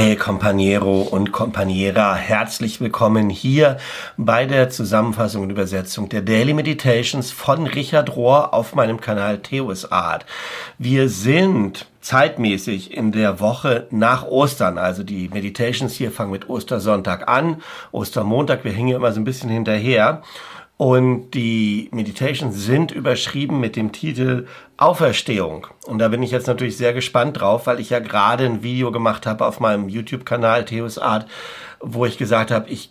Hey Companiero und Companiera, herzlich willkommen hier bei der Zusammenfassung und Übersetzung der Daily Meditations von Richard Rohr auf meinem Kanal Theos Art. Wir sind zeitmäßig in der Woche nach Ostern, also die Meditations hier fangen mit Ostersonntag an, Ostermontag, wir hängen immer so ein bisschen hinterher. Und die Meditations sind überschrieben mit dem Titel Auferstehung. Und da bin ich jetzt natürlich sehr gespannt drauf, weil ich ja gerade ein Video gemacht habe auf meinem YouTube-Kanal Theos Art, wo ich gesagt habe, ich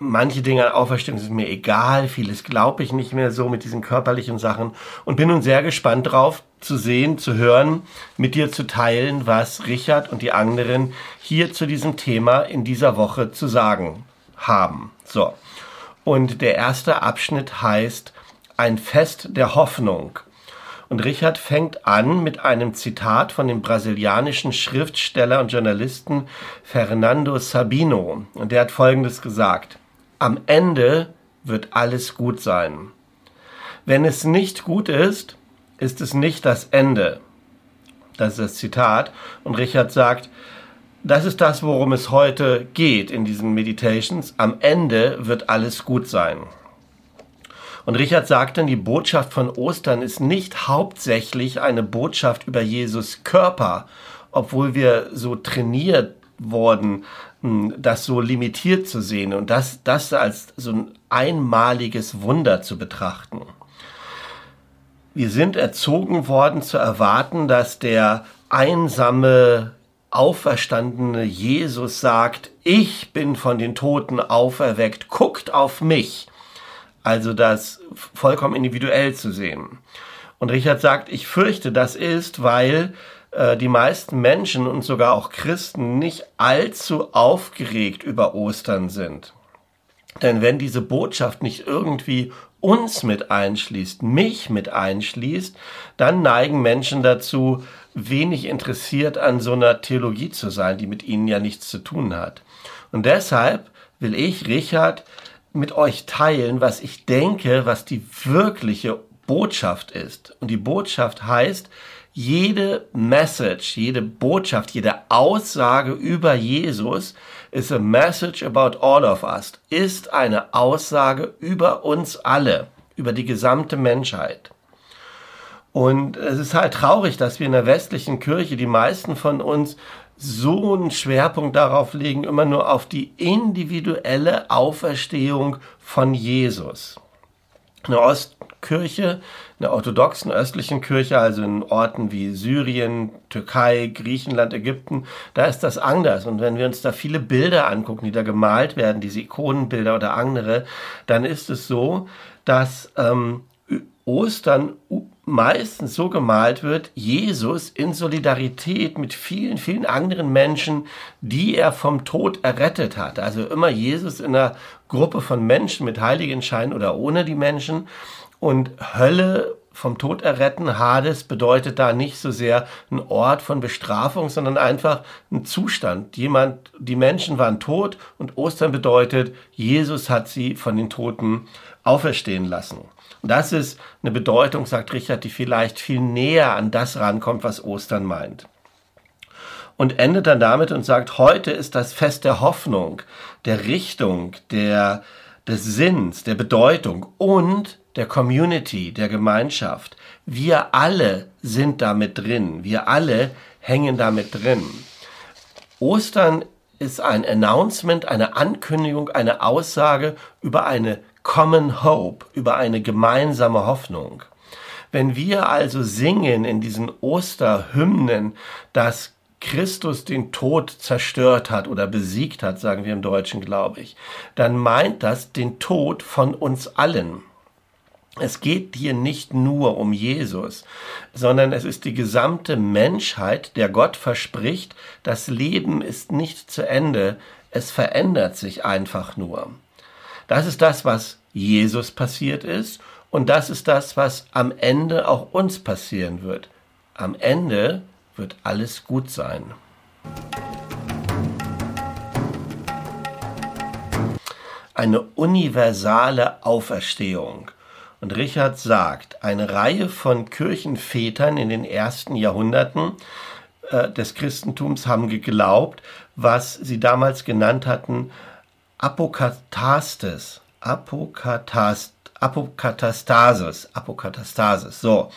manche Dinge an Auferstehung sind mir egal, vieles glaube ich nicht mehr so mit diesen körperlichen Sachen und bin nun sehr gespannt drauf zu sehen, zu hören, mit dir zu teilen, was Richard und die anderen hier zu diesem Thema in dieser Woche zu sagen haben. So. Und der erste Abschnitt heißt Ein Fest der Hoffnung. Und Richard fängt an mit einem Zitat von dem brasilianischen Schriftsteller und Journalisten Fernando Sabino. Und der hat Folgendes gesagt. Am Ende wird alles gut sein. Wenn es nicht gut ist, ist es nicht das Ende. Das ist das Zitat. Und Richard sagt, das ist das, worum es heute geht in diesen Meditations. Am Ende wird alles gut sein. Und Richard sagt dann, die Botschaft von Ostern ist nicht hauptsächlich eine Botschaft über Jesus Körper, obwohl wir so trainiert worden, hm, das so limitiert zu sehen und das, das als so ein einmaliges Wunder zu betrachten. Wir sind erzogen worden zu erwarten, dass der einsame auferstandene Jesus sagt, ich bin von den Toten auferweckt, guckt auf mich. Also das vollkommen individuell zu sehen. Und Richard sagt, ich fürchte, das ist, weil äh, die meisten Menschen und sogar auch Christen nicht allzu aufgeregt über Ostern sind. Denn wenn diese Botschaft nicht irgendwie uns mit einschließt, mich mit einschließt, dann neigen Menschen dazu, wenig interessiert an so einer Theologie zu sein, die mit ihnen ja nichts zu tun hat. Und deshalb will ich, Richard, mit euch teilen, was ich denke, was die wirkliche Botschaft ist. Und die Botschaft heißt, jede Message, jede Botschaft, jede Aussage über Jesus is a message about all of us, ist eine Aussage über uns alle, über die gesamte Menschheit. Und es ist halt traurig, dass wir in der westlichen Kirche, die meisten von uns, so einen Schwerpunkt darauf legen, immer nur auf die individuelle Auferstehung von Jesus. Eine Ostkirche, eine orthodoxen östlichen Kirche, also in Orten wie Syrien, Türkei, Griechenland, Ägypten, da ist das anders. Und wenn wir uns da viele Bilder angucken, die da gemalt werden, diese Ikonenbilder oder andere, dann ist es so, dass ähm, Ostern meistens so gemalt wird, Jesus in Solidarität mit vielen, vielen anderen Menschen, die er vom Tod errettet hat. Also immer Jesus in einer Gruppe von Menschen mit Heiligenschein oder ohne die Menschen. Und Hölle vom Tod erretten, Hades bedeutet da nicht so sehr ein Ort von Bestrafung, sondern einfach ein Zustand. Jemand, die Menschen waren tot und Ostern bedeutet, Jesus hat sie von den Toten auferstehen lassen. Und das ist eine Bedeutung, sagt Richard, die vielleicht viel näher an das rankommt, was Ostern meint. Und endet dann damit und sagt, heute ist das Fest der Hoffnung, der Richtung, der, des Sinns, der Bedeutung und der Community, der Gemeinschaft. Wir alle sind damit drin. Wir alle hängen damit drin. Ostern ist ein Announcement, eine Ankündigung, eine Aussage über eine Common Hope, über eine gemeinsame Hoffnung. Wenn wir also singen in diesen Osterhymnen, dass Christus den Tod zerstört hat oder besiegt hat, sagen wir im Deutschen, glaube ich, dann meint das den Tod von uns allen. Es geht hier nicht nur um Jesus, sondern es ist die gesamte Menschheit, der Gott verspricht, das Leben ist nicht zu Ende, es verändert sich einfach nur. Das ist das, was Jesus passiert ist und das ist das, was am Ende auch uns passieren wird. Am Ende wird alles gut sein. Eine universale Auferstehung. Und Richard sagt, eine Reihe von Kirchenvätern in den ersten Jahrhunderten äh, des Christentums haben geglaubt, was sie damals genannt hatten Apokatastes. Apokatastes. Apokatastasis, Apokatastasis, so.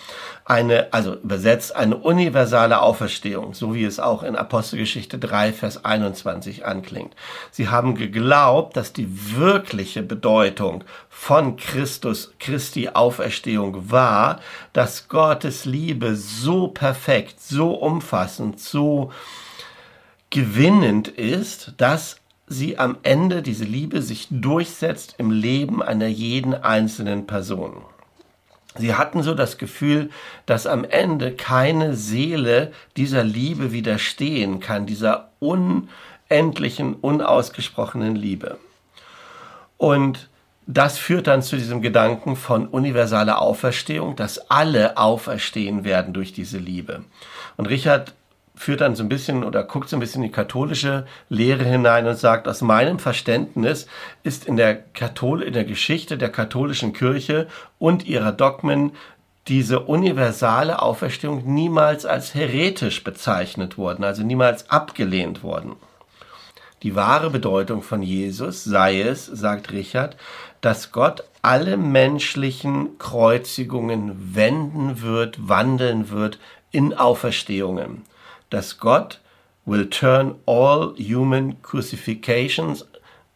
Eine, also übersetzt eine universale Auferstehung, so wie es auch in Apostelgeschichte 3, Vers 21 anklingt. Sie haben geglaubt, dass die wirkliche Bedeutung von Christus, Christi Auferstehung war, dass Gottes Liebe so perfekt, so umfassend, so gewinnend ist, dass sie am Ende, diese Liebe, sich durchsetzt im Leben einer jeden einzelnen Person. Sie hatten so das Gefühl, dass am Ende keine Seele dieser Liebe widerstehen kann, dieser unendlichen, unausgesprochenen Liebe. Und das führt dann zu diesem Gedanken von universaler Auferstehung, dass alle auferstehen werden durch diese Liebe. Und Richard führt dann so ein bisschen oder guckt so ein bisschen in die katholische Lehre hinein und sagt, aus meinem Verständnis ist in der, Kathol in der Geschichte der katholischen Kirche und ihrer Dogmen diese universale Auferstehung niemals als heretisch bezeichnet worden, also niemals abgelehnt worden. Die wahre Bedeutung von Jesus sei es, sagt Richard, dass Gott alle menschlichen Kreuzigungen wenden wird, wandeln wird in Auferstehungen dass Gott will turn all human crucifixions,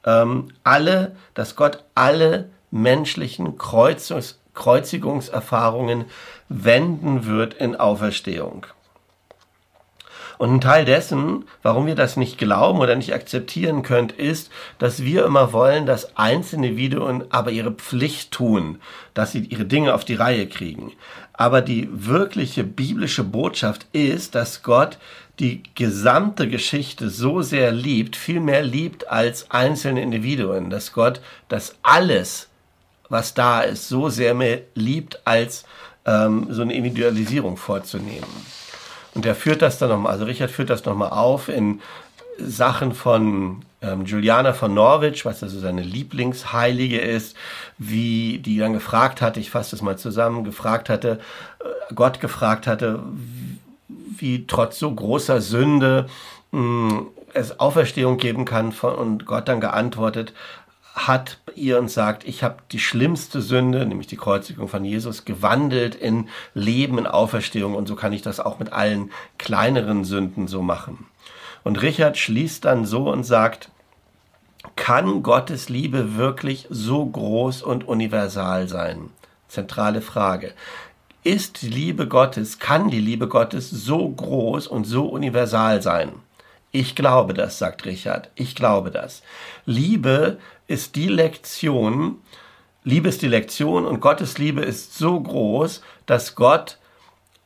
ähm, alle, dass Gott alle menschlichen Kreuzungs, Kreuzigungserfahrungen wenden wird in Auferstehung. Und ein Teil dessen, warum wir das nicht glauben oder nicht akzeptieren können, ist, dass wir immer wollen, dass einzelne Individuen aber ihre Pflicht tun, dass sie ihre Dinge auf die Reihe kriegen. Aber die wirkliche biblische Botschaft ist, dass Gott die gesamte Geschichte so sehr liebt, viel mehr liebt als einzelne Individuen, dass Gott das alles, was da ist, so sehr mehr liebt, als ähm, so eine Individualisierung vorzunehmen. Und er führt das dann nochmal, also Richard führt das nochmal auf in Sachen von ähm, Juliana von Norwich, was also seine Lieblingsheilige ist, wie die dann gefragt hatte, ich fasse das mal zusammen, gefragt hatte, äh, Gott gefragt hatte, wie trotz so großer Sünde mh, es Auferstehung geben kann von, und Gott dann geantwortet hat ihr und sagt, ich habe die schlimmste Sünde, nämlich die Kreuzigung von Jesus, gewandelt in Leben, in Auferstehung und so kann ich das auch mit allen kleineren Sünden so machen. Und Richard schließt dann so und sagt, kann Gottes Liebe wirklich so groß und universal sein? Zentrale Frage. Ist die Liebe Gottes, kann die Liebe Gottes so groß und so universal sein? Ich glaube das, sagt Richard. Ich glaube das. Liebe ist die Lektion, Liebe ist die Lektion und Gottes Liebe ist so groß, dass Gott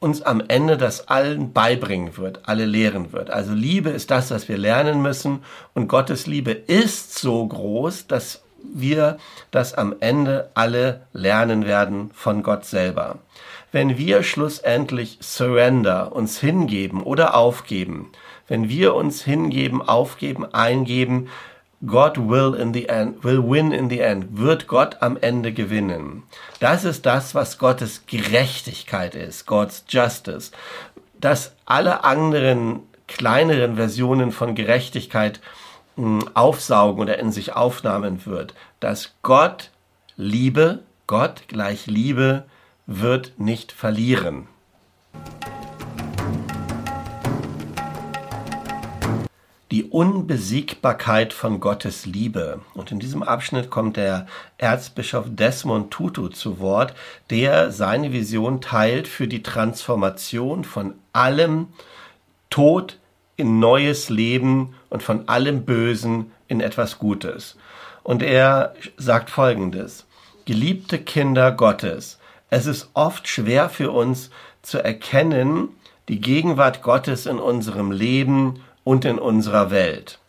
uns am Ende das allen beibringen wird, alle lehren wird. Also Liebe ist das, was wir lernen müssen und Gottes Liebe ist so groß, dass wir das am Ende alle lernen werden von Gott selber. Wenn wir schlussendlich surrender, uns hingeben oder aufgeben, wenn wir uns hingeben, aufgeben, eingeben, God will in the end, will win in the end, wird Gott am Ende gewinnen. Das ist das, was Gottes Gerechtigkeit ist, God's Justice. Dass alle anderen kleineren Versionen von Gerechtigkeit mh, hm, aufsaugen oder in sich aufnahmen wird. Dass Gott Liebe, Gott gleich Liebe, wird nicht verlieren. Die Unbesiegbarkeit von Gottes Liebe. Und in diesem Abschnitt kommt der Erzbischof Desmond Tutu zu Wort, der seine Vision teilt für die Transformation von allem Tod in neues Leben und von allem Bösen in etwas Gutes. Und er sagt Folgendes. Geliebte Kinder Gottes, es ist oft schwer für uns zu erkennen, die Gegenwart Gottes in unserem Leben und in unserer Welt.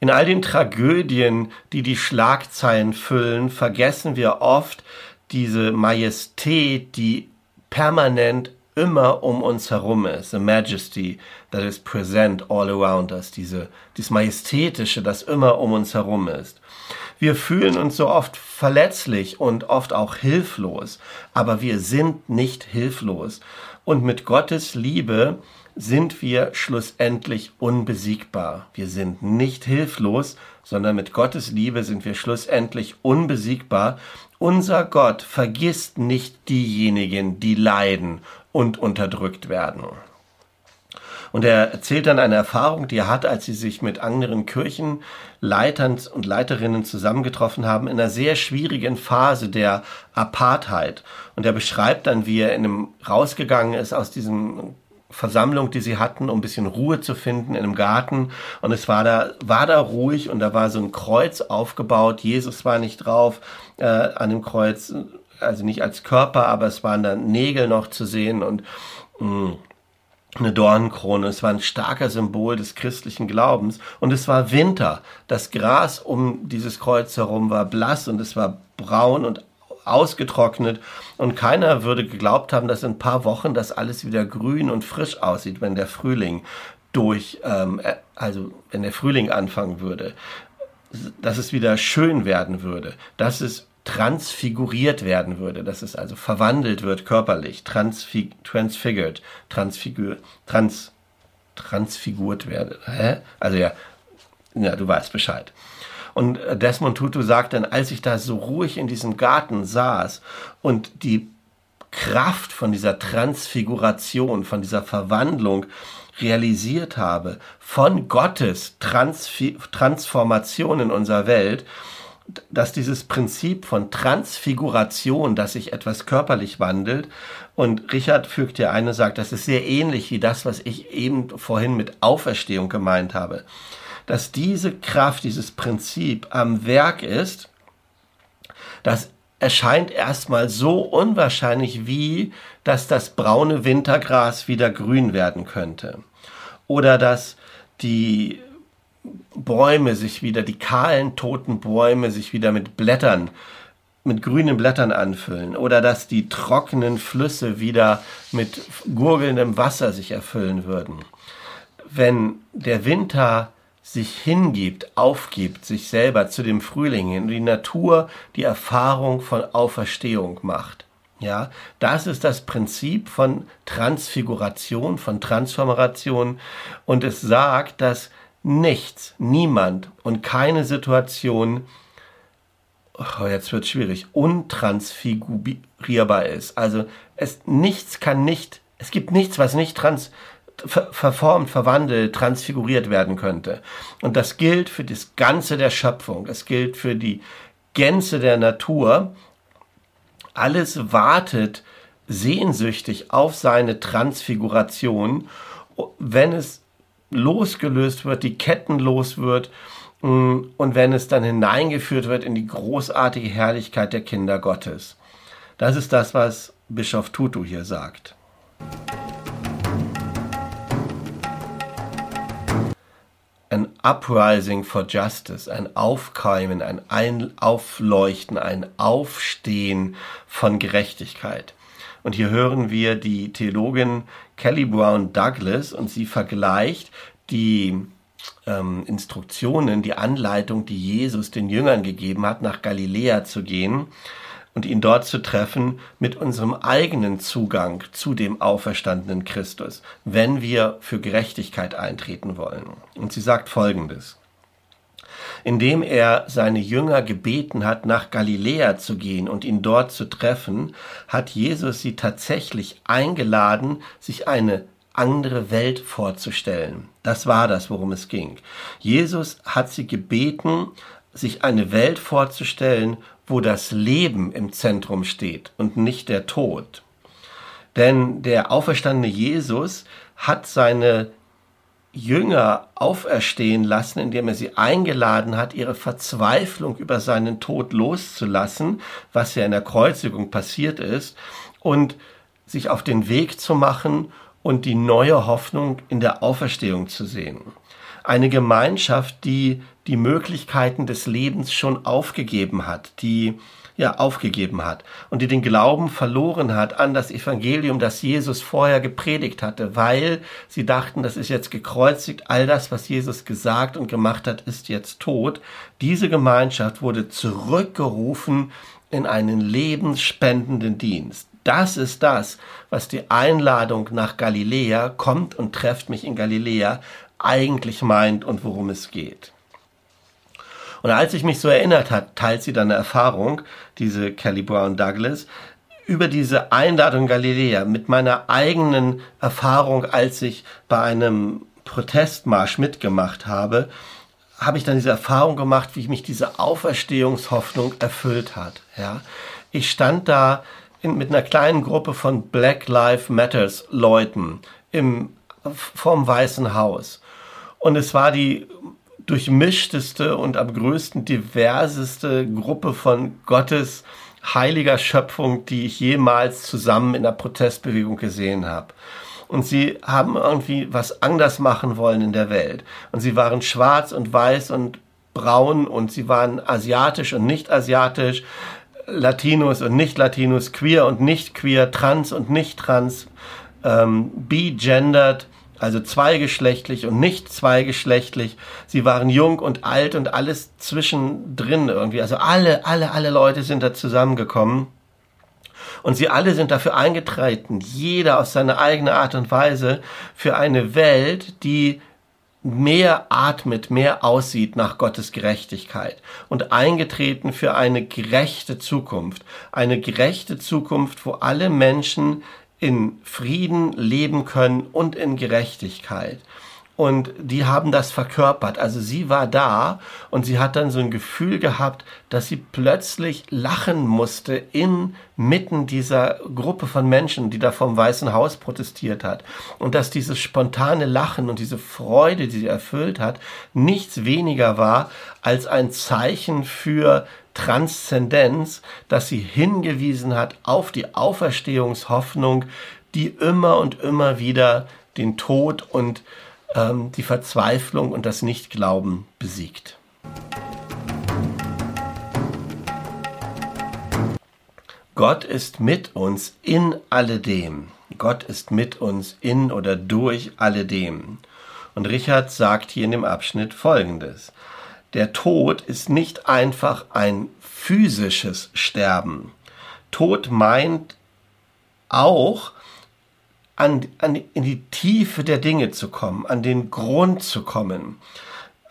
In all den Tragödien, die die Schlagzeilen füllen, vergessen wir oft diese Majestät, die permanent immer um uns herum ist. The majesty that is present all around us. Diese, dieses Majestätische, das immer um uns herum ist. Wir fühlen uns so oft verletzlich und oft auch hilflos, aber wir sind nicht hilflos. Und mit Gottes Liebe sind wir schlussendlich unbesiegbar. Wir sind nicht hilflos, sondern mit Gottes Liebe sind wir schlussendlich unbesiegbar. Unser Gott vergisst nicht diejenigen, die leiden und unterdrückt werden. Und er erzählt dann eine Erfahrung, die er hat, als sie sich mit anderen Kirchenleitern und Leiterinnen zusammengetroffen haben, in einer sehr schwierigen Phase der Apartheid. Und er beschreibt dann, wie er in einem rausgegangen ist aus diesem Versammlung, die sie hatten, um ein bisschen Ruhe zu finden in einem Garten. Und es war da, war da ruhig und da war so ein Kreuz aufgebaut. Jesus war nicht drauf äh, an dem Kreuz, also nicht als Körper, aber es waren da Nägel noch zu sehen und mh, mm, eine Dornenkrone. Es war ein starker Symbol des christlichen Glaubens. Und es war Winter. Das Gras um dieses Kreuz herum war blass und es war braun und ausgetrocknet und keiner würde geglaubt haben, dass in ein paar Wochen das alles wieder grün und frisch aussieht, wenn der Frühling durch, ähm, äh, also wenn der Frühling anfangen würde, dass es wieder schön werden würde, dass es transfiguriert werden würde, dass es also verwandelt wird körperlich, transfig transfigured, transfigur, trans, transfigurt werde. Hä? Also ja, ja, du weißt Bescheid. Und Desmond Tutu sagt dann, als ich da so ruhig in diesem Garten saß und die Kraft von dieser Transfiguration, von dieser Verwandlung realisiert habe, von Gottes Transfi Transformation in unserer Welt, dass dieses Prinzip von Transfiguration, dass sich etwas körperlich wandelt, und Richard fügt ja eine, sagt, das ist sehr ähnlich wie das, was ich eben vorhin mit Auferstehung gemeint habe dass diese Kraft, dieses Prinzip am Werk ist, das erscheint erstmal so unwahrscheinlich wie, dass das braune Wintergras wieder grün werden könnte. Oder dass die Bäume sich wieder, die kahlen, toten Bäume sich wieder mit Blättern, mit grünen Blättern anfüllen. Oder dass die trockenen Flüsse wieder mit gurgelndem Wasser sich erfüllen würden. Wenn der Winter sich hingibt, aufgibt, sich selber zu dem Frühling hin die Natur die Erfahrung von Auferstehung macht. Ja, das ist das Prinzip von Transfiguration, von Transformation und es sagt, dass nichts, niemand und keine Situation, oh, jetzt wird schwierig, untransfigurierbar ist. Also es nichts kann nicht, es gibt nichts, was nicht trans verformt, verwandelt, transfiguriert werden könnte. Und das gilt für das Ganze der Schöpfung. Es gilt für die Gänze der Natur. Alles wartet sehnsüchtig auf seine Transfiguration, wenn es losgelöst wird, die Ketten los wird mm, und wenn es dann hineingeführt wird in die großartige Herrlichkeit der Kinder Gottes. Das ist das, was Bischof Tutu hier sagt. Ein Uprising for Justice, ein Aufkeimen, ein, Aufleuchten, ein Aufstehen von Gerechtigkeit. Und hier hören wir die Theologin Kelly Brown Douglas und sie vergleicht die ähm, Instruktionen, die Anleitung, die Jesus den Jüngern gegeben hat, nach Galiläa zu gehen und ihn dort zu treffen mit unserem eigenen Zugang zu dem auferstandenen Christus, wenn wir für Gerechtigkeit eintreten wollen. Und sie sagt Folgendes. Indem er seine Jünger gebeten hat, nach Galiläa zu gehen und ihn dort zu treffen, hat Jesus sie tatsächlich eingeladen, sich eine andere Welt vorzustellen. Das war das, worum es ging. Jesus hat sie gebeten, sich eine Welt vorzustellen, wo das Leben im Zentrum steht und nicht der Tod. Denn der auferstandene Jesus hat seine Jünger auferstehen lassen, indem er sie eingeladen hat, ihre Verzweiflung über seinen Tod loszulassen, was ja in der Kreuzigung passiert ist, und sich auf den Weg zu machen und die neue Hoffnung in der Auferstehung zu sehen. Eine Gemeinschaft, die die Möglichkeiten des Lebens schon aufgegeben hat, die ja aufgegeben hat und die den Glauben verloren hat an das Evangelium, das Jesus vorher gepredigt hatte, weil sie dachten, das ist jetzt gekreuzigt, all das, was Jesus gesagt und gemacht hat, ist jetzt tot. Diese Gemeinschaft wurde zurückgerufen in einen lebensspendenden Dienst. das ist das, was die Einladung nach Galiläa, kommt und trefft mich in Galiläa, eigentlich meint und worum es geht. Und als ich mich so erinnert hat, teilt sie dann eine Erfahrung, diese Kelly Brown Douglas, über diese Einladung Galiläa mit meiner eigenen Erfahrung, als ich bei einem Protestmarsch mitgemacht habe, habe ich dann diese Erfahrung gemacht, wie mich diese Auferstehungshoffnung erfüllt hat. Ja, ich stand da in, mit einer kleinen Gruppe von Black Lives Matters Leuten im vorm Weißen Haus und es war die durchmischteste und am größten diverseste Gruppe von Gottes heiliger Schöpfung, die ich jemals zusammen in der Protestbewegung gesehen habe. Und sie haben irgendwie was anders machen wollen in der Welt. Und sie waren schwarz und weiß und braun und sie waren asiatisch und nicht asiatisch, Latinos und nicht Latinos, queer und nicht queer, trans und nicht trans, ähm, be-gendered also zweigeschlechtlich und nicht zweigeschlechtlich. Sie waren jung und alt und alles zwischendrin irgendwie. Also alle, alle, alle Leute sind da zusammengekommen. Und sie alle sind dafür eingetreten, jeder auf seine eigene Art und Weise, für eine Welt, die mehr atmet, mehr aussieht nach Gottes Gerechtigkeit und eingetreten für eine gerechte Zukunft. Eine gerechte Zukunft, wo alle Menschen in Frieden leben können und in Gerechtigkeit. Und die haben das verkörpert. Also sie war da und sie hat dann so ein Gefühl gehabt, dass sie plötzlich lachen musste inmitten dieser Gruppe von Menschen, die da vom Weißen Haus protestiert hat. Und dass dieses spontane Lachen und diese Freude, die sie erfüllt hat, nichts weniger war als ein Zeichen für Transzendenz, dass sie hingewiesen hat auf die Auferstehungshoffnung, die immer und immer wieder den Tod und ähm, die Verzweiflung und das Nichtglauben besiegt. Gott ist mit uns in alledem. Gott ist mit uns in oder durch alledem. Und Richard sagt hier in dem Abschnitt Folgendes der Tod ist nicht einfach ein physisches Sterben. Tod meint auch, an, an, in die Tiefe der Dinge zu kommen, an den Grund zu kommen,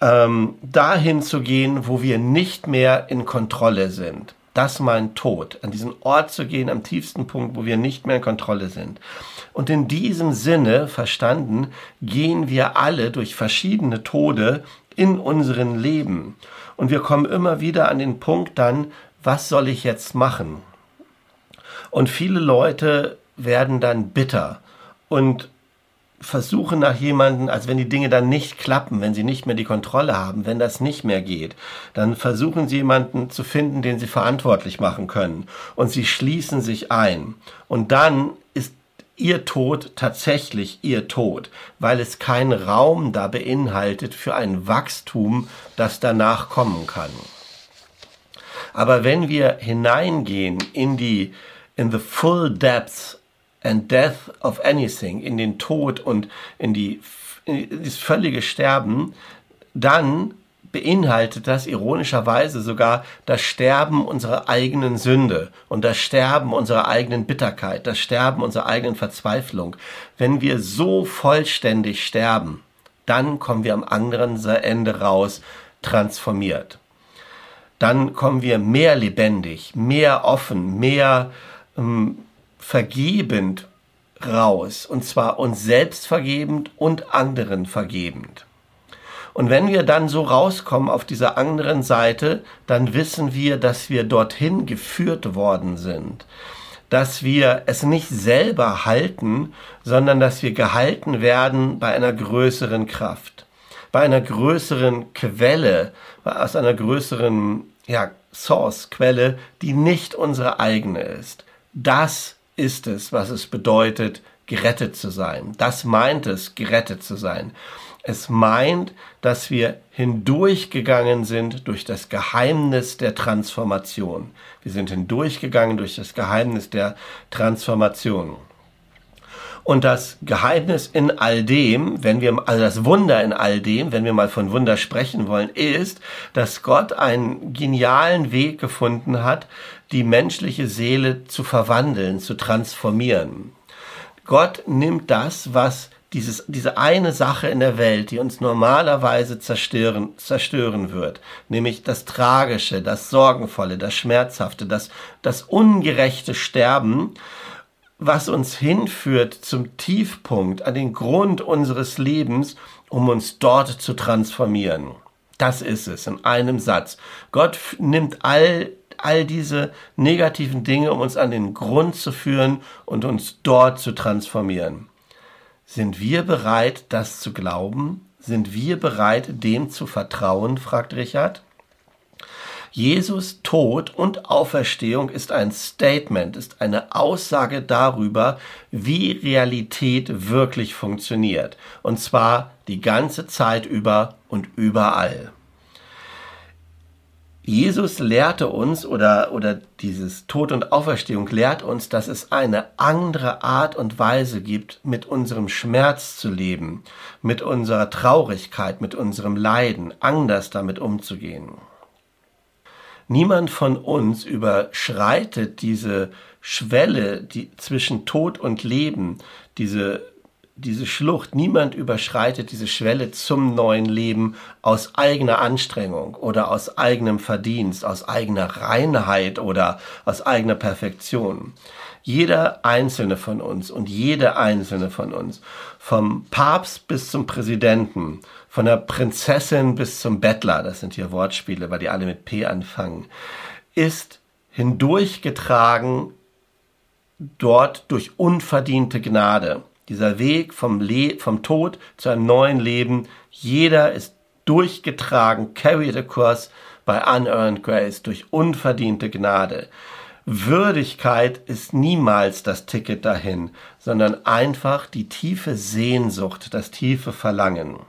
ähm, dahin zu gehen, wo wir nicht mehr in Kontrolle sind. Das meint Tod, an diesen Ort zu gehen, am tiefsten Punkt, wo wir nicht mehr in Kontrolle sind. Und in diesem Sinne verstanden, gehen wir alle durch verschiedene Tode in unserem Leben. Und wir kommen immer wieder an den Punkt dann, was soll ich jetzt machen? Und viele Leute werden dann bitter und versuchen nach jemanden, als wenn die Dinge dann nicht klappen, wenn sie nicht mehr die Kontrolle haben, wenn das nicht mehr geht, dann versuchen sie jemanden zu finden, den sie verantwortlich machen können. Und sie schließen sich ein. Und dann ihr Tod tatsächlich ihr Tod, weil es keinen Raum da beinhaltet für ein Wachstum, das danach kommen kann. Aber wenn wir hineingehen in die, in the full depths and death of anything, in den Tod und in die, in das völlige Sterben, dann beinhaltet das ironischerweise sogar das Sterben unserer eigenen Sünde und das Sterben unserer eigenen Bitterkeit, das Sterben unserer eigenen Verzweiflung. Wenn wir so vollständig sterben, dann kommen wir am anderen Ende raus transformiert. Dann kommen wir mehr lebendig, mehr offen, mehr ähm, vergebend raus. Und zwar uns selbst vergebend und anderen vergebend. Und wenn wir dann so rauskommen auf dieser anderen Seite, dann wissen wir, dass wir dorthin geführt worden sind. Dass wir es nicht selber halten, sondern dass wir gehalten werden bei einer größeren Kraft, bei einer größeren Quelle, aus einer größeren ja, Source-Quelle, die nicht unsere eigene ist. Das ist es, was es bedeutet, gerettet zu sein. Das meint es, gerettet zu sein. Es meint, dass wir hindurchgegangen sind durch das Geheimnis der Transformation. Wir sind hindurchgegangen durch das Geheimnis der Transformation. Und das Geheimnis in all dem, wenn wir, also das Wunder in all dem, wenn wir mal von Wunder sprechen wollen, ist, dass Gott einen genialen Weg gefunden hat, die menschliche Seele zu verwandeln, zu transformieren. Gott nimmt das, was dieses, diese eine Sache in der Welt, die uns normalerweise zerstören, zerstören wird, nämlich das Tragische, das Sorgenvolle, das Schmerzhafte, das, das ungerechte Sterben, was uns hinführt zum Tiefpunkt, an den Grund unseres Lebens, um uns dort zu transformieren. Das ist es in einem Satz. Gott nimmt all, all diese negativen Dinge, um uns an den Grund zu führen und uns dort zu transformieren. Sind wir bereit, das zu glauben? Sind wir bereit, dem zu vertrauen? fragt Richard. Jesus Tod und Auferstehung ist ein Statement, ist eine Aussage darüber, wie Realität wirklich funktioniert. Und zwar die ganze Zeit über und überall. Jesus lehrte uns oder, oder dieses Tod und Auferstehung lehrt uns, dass es eine andere Art und Weise gibt, mit unserem Schmerz zu leben, mit unserer Traurigkeit, mit unserem Leiden, anders damit umzugehen. Niemand von uns überschreitet diese Schwelle die zwischen Tod und Leben, diese diese Schlucht, niemand überschreitet diese Schwelle zum neuen Leben aus eigener Anstrengung oder aus eigenem Verdienst, aus eigener Reinheit oder aus eigener Perfektion. Jeder einzelne von uns und jede einzelne von uns, vom Papst bis zum Präsidenten, von der Prinzessin bis zum Bettler, das sind hier Wortspiele, weil die alle mit P anfangen, ist hindurchgetragen dort durch unverdiente Gnade dieser Weg vom, Le vom Tod zu einem neuen Leben, jeder ist durchgetragen, carried across by unearned grace, durch unverdiente Gnade. Würdigkeit ist niemals das Ticket dahin, sondern einfach die tiefe Sehnsucht, das tiefe Verlangen.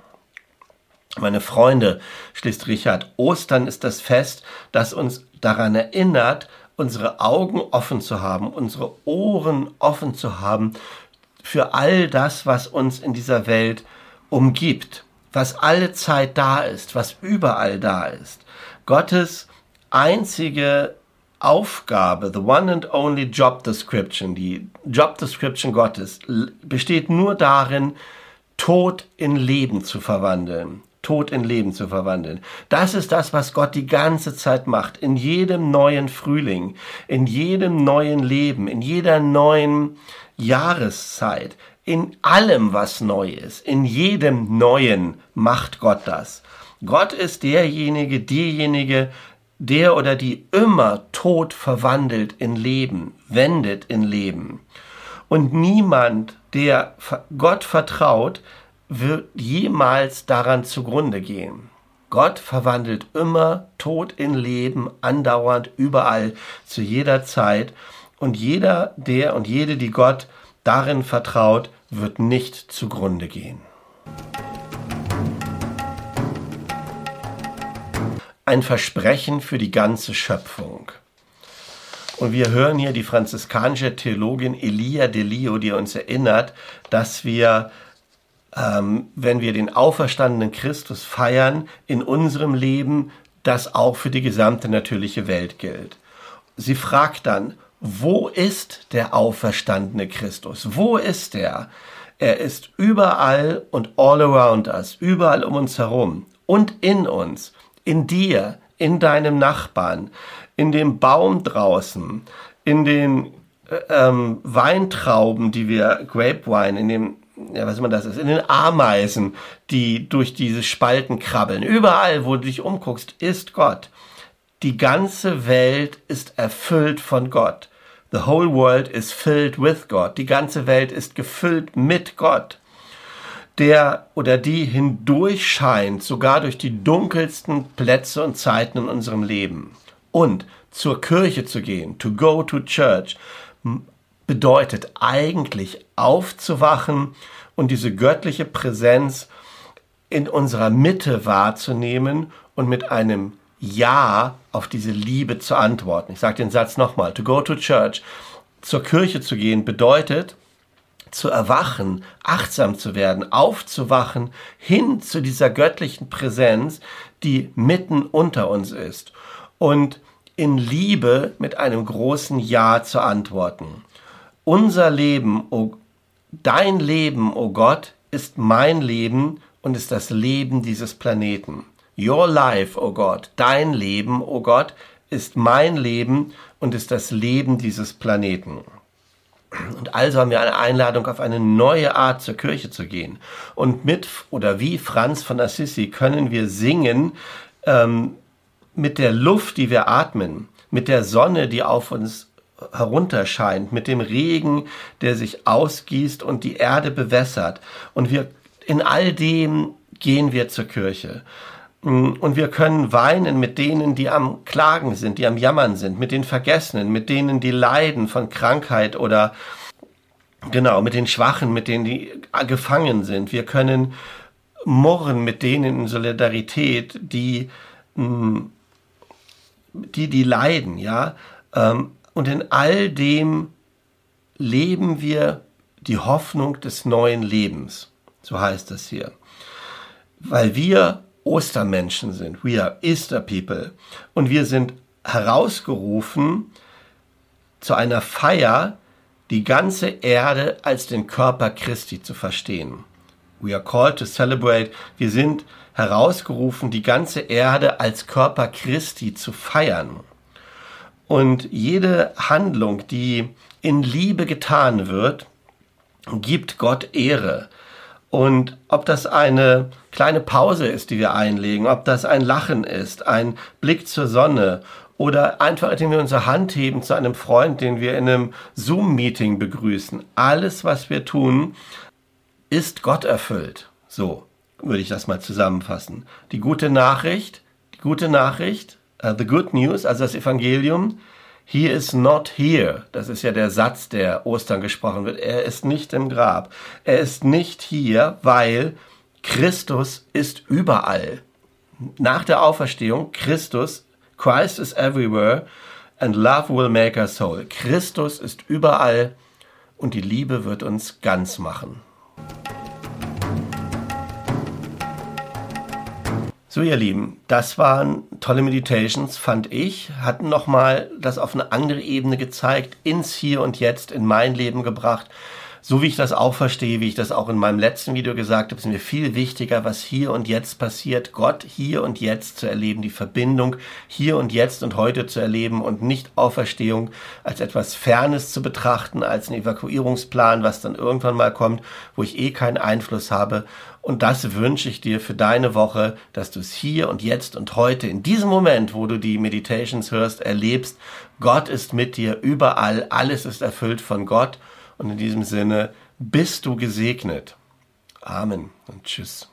Meine Freunde, schließt Richard, Ostern ist das Fest, das uns daran erinnert, unsere Augen offen zu haben, unsere Ohren offen zu haben für all das, was uns in dieser Welt umgibt, was alle Zeit da ist, was überall da ist. Gottes einzige Aufgabe, the one and only job description, die Job description Gottes, besteht nur darin, Tod in Leben zu verwandeln. Tod in Leben zu verwandeln. Das ist das, was Gott die ganze Zeit macht. In jedem neuen Frühling, in jedem neuen Leben, in jeder neuen Jahreszeit, in allem, was neu ist, in jedem Neuen macht Gott das. Gott ist derjenige, diejenige, der oder die immer Tod verwandelt in Leben, wendet in Leben. Und niemand, der Gott vertraut, wird jemals daran zugrunde gehen. Gott verwandelt immer Tod in Leben, andauernd, überall, zu jeder Zeit. Und jeder, der und jede, die Gott darin vertraut, wird nicht zugrunde gehen. Ein Versprechen für die ganze Schöpfung. Und wir hören hier die franziskanische Theologin Elia Delio, die uns erinnert, dass wir, ähm, wenn wir den auferstandenen Christus feiern, in unserem Leben das auch für die gesamte natürliche Welt gilt. Sie fragt dann, wo ist der auferstandene Christus? Wo ist er? Er ist überall und all around us, überall um uns herum und in uns, in dir, in deinem Nachbarn, in dem Baum draußen, in den äh, ähm, Weintrauben, die wir, Grapevine, in dem, ja, was immer das ist, in den Ameisen, die durch diese Spalten krabbeln. Überall, wo du dich umguckst, ist Gott. Die ganze Welt ist erfüllt von Gott. The whole world is filled with God. Die ganze Welt ist gefüllt mit Gott, der oder die hindurch scheint, sogar durch die dunkelsten Plätze und Zeiten in unserem Leben. Und zur Kirche zu gehen, to go to church, bedeutet eigentlich aufzuwachen und diese göttliche Präsenz in unserer Mitte wahrzunehmen und mit einem ja auf diese Liebe zu antworten. Ich sage den Satz nochmal. To go to church, zur Kirche zu gehen, bedeutet, zu erwachen, achtsam zu werden, aufzuwachen hin zu dieser göttlichen Präsenz, die mitten unter uns ist und in Liebe mit einem großen Ja zu antworten. Unser Leben, oh, dein Leben, o oh Gott, ist mein Leben und ist das Leben dieses Planeten. Your life, o oh Gott, dein Leben, o oh Gott, ist mein Leben und ist das Leben dieses Planeten. Und also haben wir eine Einladung, auf eine neue Art zur Kirche zu gehen. Und mit oder wie Franz von Assisi können wir singen ähm, mit der Luft, die wir atmen, mit der Sonne, die auf uns herunterscheint, mit dem Regen, der sich ausgießt und die Erde bewässert. Und wir in all dem gehen wir zur Kirche. Und wir können weinen mit denen, die am Klagen sind, die am Jammern sind, mit den Vergessenen, mit denen, die leiden von Krankheit oder genau, mit den Schwachen, mit denen, die gefangen sind. Wir können murren mit denen in Solidarität, die, hm, die, die leiden, ja. Ähm, und in all dem leben wir die Hoffnung des neuen Lebens. So heißt es hier. Weil wir Ostermenschen sind. We are Easter people. Und wir sind herausgerufen zu einer Feier, die ganze Erde als den Körper Christi zu verstehen. We are called to celebrate. Wir sind herausgerufen, die ganze Erde als Körper Christi zu feiern. Und jede Handlung, die in Liebe getan wird, gibt Gott Ehre. Und ob das eine kleine Pause ist, die wir einlegen, ob das ein Lachen ist, ein Blick zur Sonne oder einfach, indem wir unsere Hand heben zu einem Freund, den wir in einem Zoom-Meeting begrüßen. Alles, was wir tun, ist Gott erfüllt. So würde ich das mal zusammenfassen. Die gute Nachricht, die gute Nachricht, uh, the good news, also das Evangelium, He is not here. Das ist ja der Satz, der Ostern gesprochen wird. Er ist nicht im Grab. Er ist nicht hier, weil Christus ist überall. Nach der Auferstehung, Christus, Christ is everywhere and love will make us whole. Christus ist überall und die Liebe wird uns ganz machen. So, ihr Lieben, das waren tolle Meditations, fand ich, hatten nochmal das auf eine andere Ebene gezeigt, ins Hier und Jetzt, in mein Leben gebracht so wie ich das auch verstehe, wie ich das auch in meinem letzten Video gesagt habe, ist mir viel wichtiger, was hier und jetzt passiert, Gott hier und jetzt zu erleben, die Verbindung hier und jetzt und heute zu erleben und nicht Auferstehung als etwas Fernes zu betrachten, als ein Evakuierungsplan, was dann irgendwann mal kommt, wo ich eh keinen Einfluss habe. Und das wünsche ich dir für deine Woche, dass du es hier und jetzt und heute, in diesem Moment, wo du die Meditations hörst, erlebst. Gott ist mit dir überall, alles ist erfüllt von Gott und in diesem Sinne bist du gesegnet. Amen und tschüss.